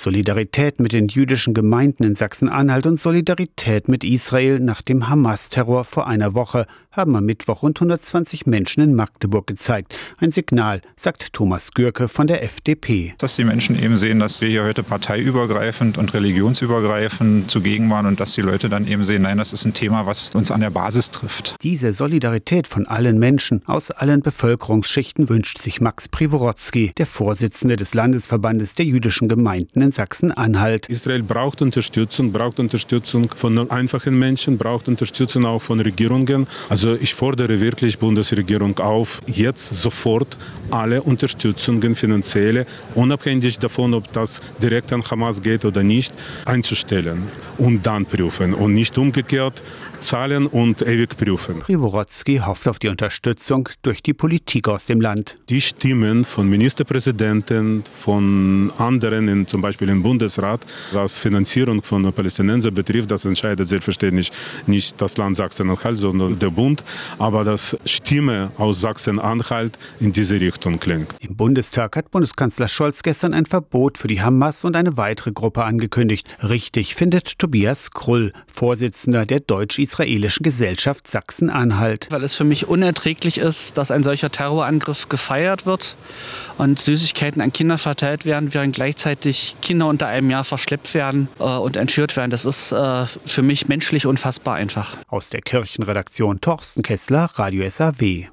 Solidarität mit den jüdischen Gemeinden in Sachsen-Anhalt und Solidarität mit Israel nach dem Hamas-Terror vor einer Woche haben am Mittwoch rund 120 Menschen in Magdeburg gezeigt. Ein Signal, sagt Thomas Gürke von der FDP. Dass die Menschen eben sehen, dass wir hier heute parteiübergreifend und religionsübergreifend zugegen waren und dass die Leute dann eben sehen, nein, das ist ein Thema, was uns an der Basis trifft. Diese Solidarität von allen Menschen aus allen Bevölkerungsschichten wünscht sich Max Privorotsky, der Vorsitzende des Landesverbandes der jüdischen Gemeinden in Sachsen-Anhalt. Israel braucht Unterstützung, braucht Unterstützung von einfachen Menschen, braucht Unterstützung auch von Regierungen. Also also ich fordere wirklich Bundesregierung auf, jetzt sofort alle Unterstützungen, finanzielle, unabhängig davon, ob das direkt an Hamas geht oder nicht, einzustellen und dann prüfen und nicht umgekehrt zahlen und ewig prüfen. Privorotsky hofft auf die Unterstützung durch die Politik aus dem Land. Die Stimmen von Ministerpräsidenten, von anderen, in, zum Beispiel im Bundesrat, was Finanzierung von Palästinensern betrifft, das entscheidet selbstverständlich nicht das Land Sachsen-Anhalt, sondern der Bund. Aber dass Stimme aus Sachsen-Anhalt in diese Richtung klingt. Im Bundestag hat Bundeskanzler Scholz gestern ein Verbot für die Hamas und eine weitere Gruppe angekündigt. Richtig findet Tobias Krull, Vorsitzender der deutsch-israelischen Gesellschaft Sachsen-Anhalt. Weil es für mich unerträglich ist, dass ein solcher Terrorangriff gefeiert wird und Süßigkeiten an Kinder verteilt werden, während gleichzeitig Kinder unter einem Jahr verschleppt werden äh, und entführt werden. Das ist äh, für mich menschlich unfassbar einfach. Aus der Kirchenredaktion Torsten Kessler, Radio SAW.